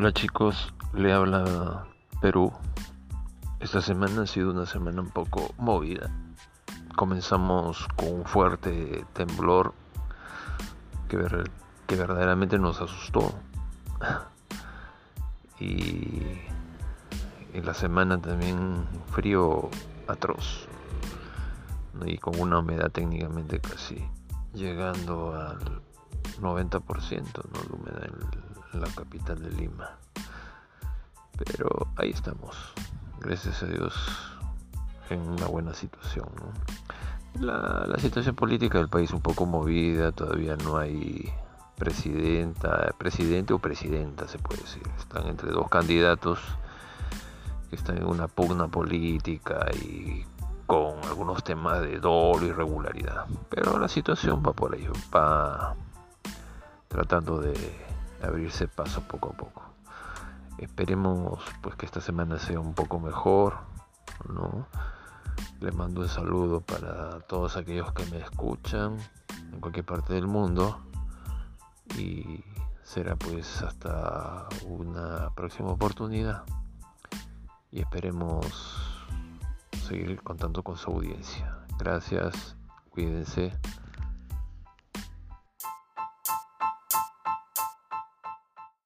Hola chicos, le habla Perú. Esta semana ha sido una semana un poco movida. Comenzamos con un fuerte temblor que, verdaderamente nos asustó. y en la semana también frío atroz. Y con una humedad técnicamente casi llegando al 90% ¿no? de humedad en la capital de Lima. Pero ahí estamos, gracias a Dios, en una buena situación. La, situación política del país un poco movida, todavía no hay presidenta, presidente o presidenta se puede decir. Están entre dos candidatos que están en una pugna política y con algunos temas de dolo y irregularidad. Pero la situación va por ahí, va tratando de abrirse paso poco a poco. Esperemos pues que esta semana sea un poco mejor, ¿no? Le mando un saludo para todos aquellos que me escuchan en cualquier parte del mundo y será pues hasta una próxima oportunidad y esperemos seguir contando con su audiencia. Gracias, cuídense.